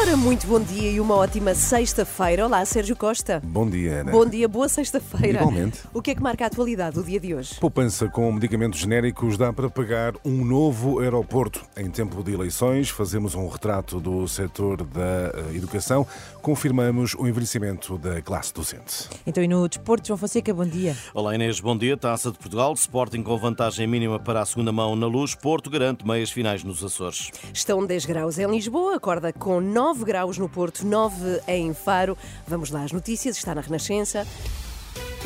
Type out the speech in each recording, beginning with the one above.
Ora, muito bom dia e uma ótima sexta-feira. Olá, Sérgio Costa. Bom dia, Ana. Bom dia, boa sexta-feira. Igualmente. O que é que marca a atualidade do dia de hoje? Poupança com medicamentos genéricos dá para pagar um novo aeroporto. Em tempo de eleições, fazemos um retrato do setor da eh, educação, confirmamos o envelhecimento da classe docente. Então, e no desporto, João Fonseca, bom dia. Olá Inês, bom dia. Taça de Portugal, Sporting com vantagem mínima para a segunda mão na luz, Porto garante meias finais nos Açores. Estão 10 graus em Lisboa, acorda com 9 graus no Porto, 9 em Faro. Vamos lá às notícias, está na Renascença.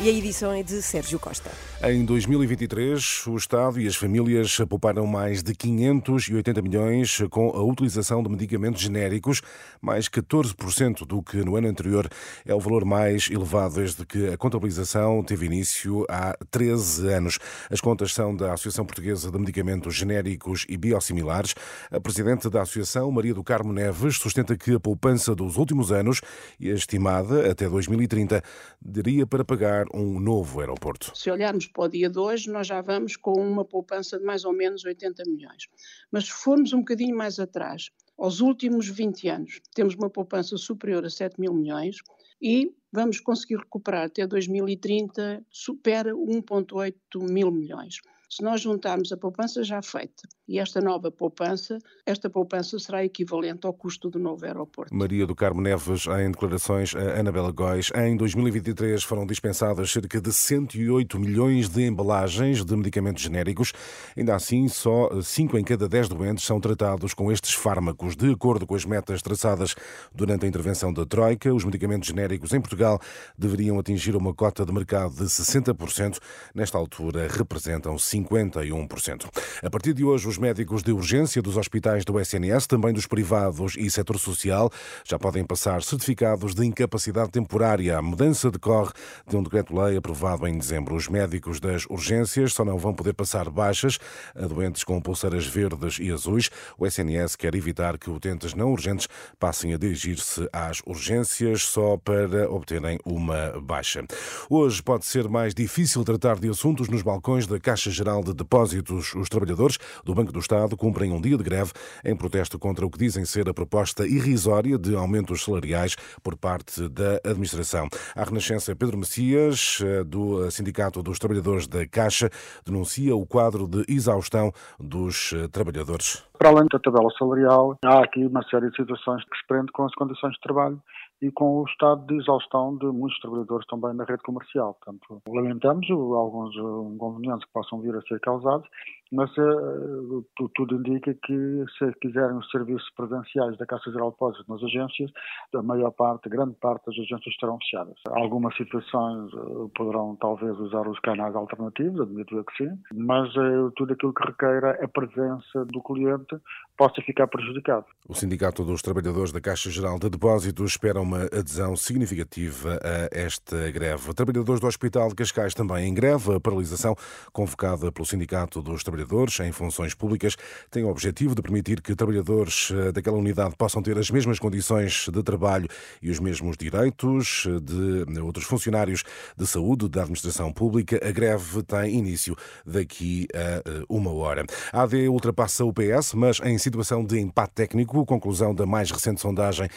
E a edição é de Sérgio Costa. Em 2023, o Estado e as famílias pouparam mais de 580 milhões com a utilização de medicamentos genéricos, mais 14% do que no ano anterior. É o valor mais elevado desde que a contabilização teve início há 13 anos. As contas são da Associação Portuguesa de Medicamentos Genéricos e Biosimilares. A presidente da Associação, Maria do Carmo Neves, sustenta que a poupança dos últimos anos, estimada até 2030, daria para pagar um novo aeroporto. Se olharmos para o dia de hoje, nós já vamos com uma poupança de mais ou menos 80 milhões. Mas se formos um bocadinho mais atrás, aos últimos 20 anos, temos uma poupança superior a 7 mil milhões e vamos conseguir recuperar até 2030, supera 1,8 mil milhões. Se nós juntarmos a poupança já feita e esta nova poupança, esta poupança será equivalente ao custo do novo aeroporto. Maria do Carmo Neves, em declarações a Anabela Góis, em 2023 foram dispensadas cerca de 108 milhões de embalagens de medicamentos genéricos. Ainda assim, só 5 em cada 10 doentes são tratados com estes fármacos. De acordo com as metas traçadas durante a intervenção da Troika, os medicamentos genéricos em Portugal deveriam atingir uma cota de mercado de 60%. Nesta altura, representam 51%. A partir de hoje, os médicos de urgência dos hospitais do SNS, também dos privados e setor social, já podem passar certificados de incapacidade temporária. A mudança decorre de um decreto-lei aprovado em dezembro. Os médicos das urgências só não vão poder passar baixas a doentes com pulseiras verdes e azuis. O SNS quer evitar que utentes não urgentes passem a dirigir-se às urgências só para obterem uma baixa. Hoje pode ser mais difícil tratar de assuntos nos balcões da Caixa Geral de Depósitos. Os trabalhadores do Banco do Estado cumprem um dia de greve em protesto contra o que dizem ser a proposta irrisória de aumentos salariais por parte da administração. A Renascença Pedro Messias, eh, do Sindicato dos Trabalhadores da Caixa, denuncia o quadro de exaustão dos eh, trabalhadores. Para além da tabela salarial, há aqui uma série de situações que se prendem com as condições de trabalho e com o estado de exaustão de muitos trabalhadores também na rede comercial. Portanto, lamentamos alguns inconvenientes que possam vir a ser causados, mas uh, tudo indica que se quiserem os serviços presenciais da Caixa Geral de Depósitos nas agências, a maior parte, grande parte das agências estarão fechadas. Algumas situações uh, poderão talvez usar os canais alternativos, admito que sim, mas uh, tudo aquilo que requeira a presença do cliente possa ficar prejudicado. O Sindicato dos Trabalhadores da Caixa Geral de Depósitos espera uma adesão significativa a esta greve. Trabalhadores do Hospital de Cascais também em greve. A paralisação convocada pelo Sindicato dos Trabalhadores em funções públicas tem o objetivo de permitir que trabalhadores eh, daquela unidade possam ter as mesmas condições de trabalho e os mesmos direitos de outros funcionários de saúde da administração pública. A greve tem início daqui a eh, uma hora. A AD ultrapassa o PS, mas em situação de empate técnico, conclusão da mais recente sondagem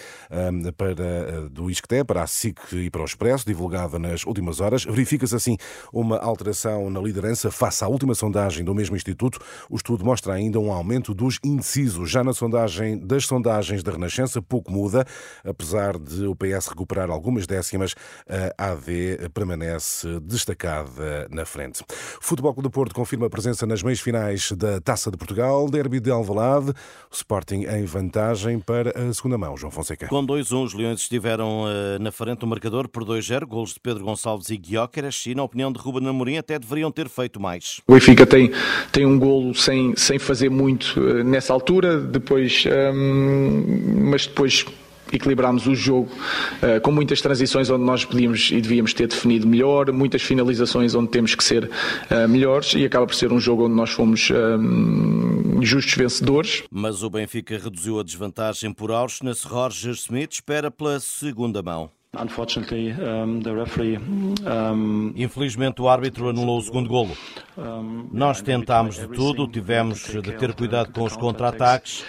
para, do ISCTE, para a SIC e para o Expresso, divulgada nas últimas horas. Verifica-se assim uma alteração na liderança face à última sondagem do mesmo Instituto. O estudo mostra ainda um aumento dos indecisos. Já na sondagem das sondagens da Renascença, pouco muda, apesar de o PS recuperar algumas décimas, a AD permanece destacada na frente. Futebol Clube do Porto confirma a presença nas meias finais da Taça de Portugal, Derby de Alvalade, o Sporting em vantagem para a segunda mão. João Fonseca. Com 2-1, os Leões estiveram uh, na frente do marcador por 2-0, golos de Pedro Gonçalves e Guióqueras e, na opinião de Ruben Amorim, até deveriam ter feito mais. O Benfica tem, tem um golo sem, sem fazer muito uh, nessa altura, depois, um, mas depois equilibramos o jogo uh, com muitas transições onde nós podíamos e devíamos ter definido melhor, muitas finalizações onde temos que ser uh, melhores e acaba por ser um jogo onde nós fomos uh, justos vencedores. Mas o Benfica reduziu a desvantagem por Auschwitz. Roger Smith espera pela segunda mão. Infelizmente o árbitro anulou o segundo golo. Nós tentámos de tudo, tivemos de ter cuidado com os contra-ataques.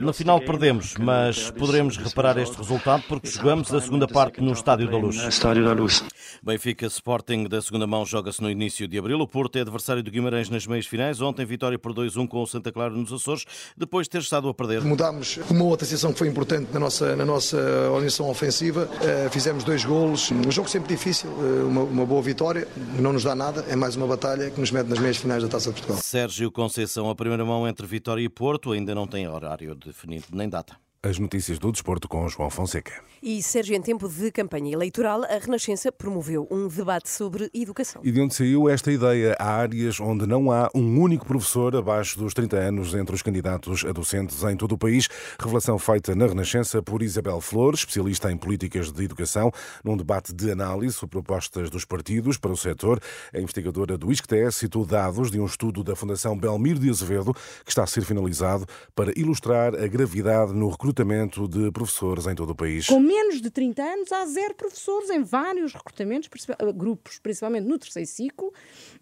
No final perdemos, mas poderemos reparar este resultado porque jogamos a segunda parte no Estádio da Luz. Benfica Sporting da segunda mão joga-se no início de abril. O Porto é adversário do Guimarães nas meias finais. Ontem vitória por 2-1 com o Santa Clara nos Açores, depois de ter estado a perder. Mudámos uma outra situação que foi importante na nossa, na nossa organização ofensiva. Uh, fizemos dois golos. Um jogo sempre difícil, uh, uma, uma boa vitória. Não nos dá nada, é mais uma batalha que nos mete nas meias finais da Taça de Portugal. Sérgio Conceição, a primeira mão entre Vitória e Porto, ainda não tem hora horário definido nem data. As notícias do desporto com João Fonseca. E Sérgio, em tempo de campanha eleitoral, a Renascença promoveu um debate sobre educação. E de onde saiu esta ideia? Há áreas onde não há um único professor abaixo dos 30 anos entre os candidatos a docentes em todo o país. Revelação feita na Renascença por Isabel Flores, especialista em políticas de educação, num debate de análise sobre propostas dos partidos para o setor. A investigadora do ISCTE citou dados de um estudo da Fundação Belmiro de Azevedo, que está a ser finalizado, para ilustrar a gravidade no recrutamento recrutamento de professores em todo o país. Com menos de 30 anos, há zero professores em vários recrutamentos, eh, grupos, principalmente no terceiro ciclo,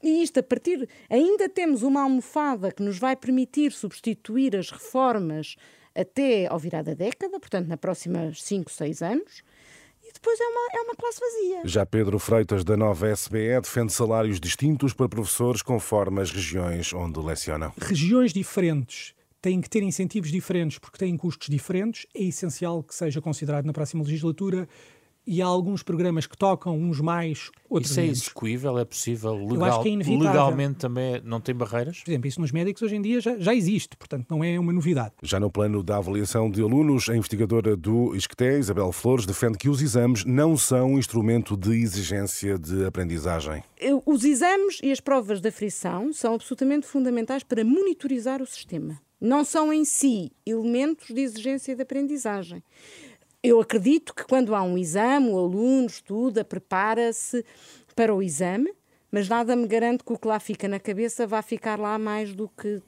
e isto a partir. Ainda temos uma almofada que nos vai permitir substituir as reformas até ao virar da década, portanto, na próximas 5, 6 anos e depois é uma, é uma classe vazia. Já Pedro Freitas, da nova SBE, defende salários distintos para professores conforme as regiões onde lecionam. Regiões diferentes têm que ter incentivos diferentes porque têm custos diferentes. É essencial que seja considerado na próxima legislatura e há alguns programas que tocam uns mais, outros isso é execuível? É possível? Legal, é legalmente também não tem barreiras? Por exemplo, isso nos médicos hoje em dia já, já existe, portanto não é uma novidade. Já no plano da avaliação de alunos, a investigadora do ISCTE, Isabel Flores, defende que os exames não são um instrumento de exigência de aprendizagem. Os exames e as provas de aflição são absolutamente fundamentais para monitorizar o sistema não são em si elementos de exigência de aprendizagem. Eu acredito que quando há um exame, o aluno estuda, prepara-se para o exame, mas nada me garante que o que lá fica na cabeça vá ficar lá mais do que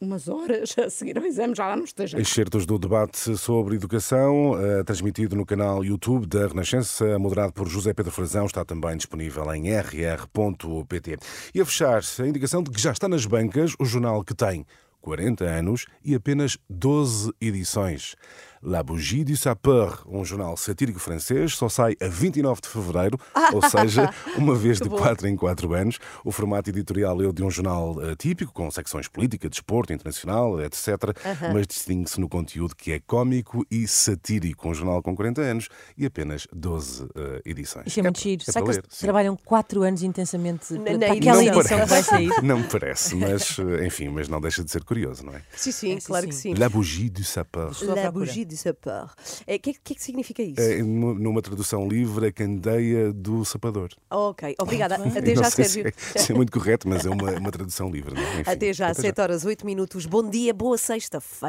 umas horas a seguir ao exame, já lá não esteja. Excertos do debate sobre educação, uh, transmitido no canal YouTube da Renascença, moderado por José Pedro Frazão, está também disponível em rr.pt. E a fechar, a indicação de que já está nas bancas o jornal que tem 40 anos e apenas 12 edições. La Bougie du Sapeur, um jornal satírico francês, só sai a 29 de fevereiro, ou seja, uma vez de 4 em 4 anos. O formato editorial é o de um jornal uh, típico, com secções política, desporto, internacional, etc. Uh -huh. Mas distingue-se no conteúdo que é cómico e satírico. Um jornal com 40 anos e apenas 12 uh, edições. Isso é muito é, giro. É que trabalham 4 anos intensamente na, na aquela edição que vai sair? Não me parece, mas enfim, mas não deixa de ser curioso, não é? Sim, sim, é, claro sim. que sim. La Bougie du Sapeur. La Bougie du sapeur. O é, que, que, é que significa isso? É, numa tradução livre, a candeia do sapador. Ok, obrigada. Até já, Sérgio. Se é, se é, muito correto, mas é uma, uma tradução livre. Não? Enfim, até já, até 7 já. horas 8 minutos. Bom dia, boa sexta-feira.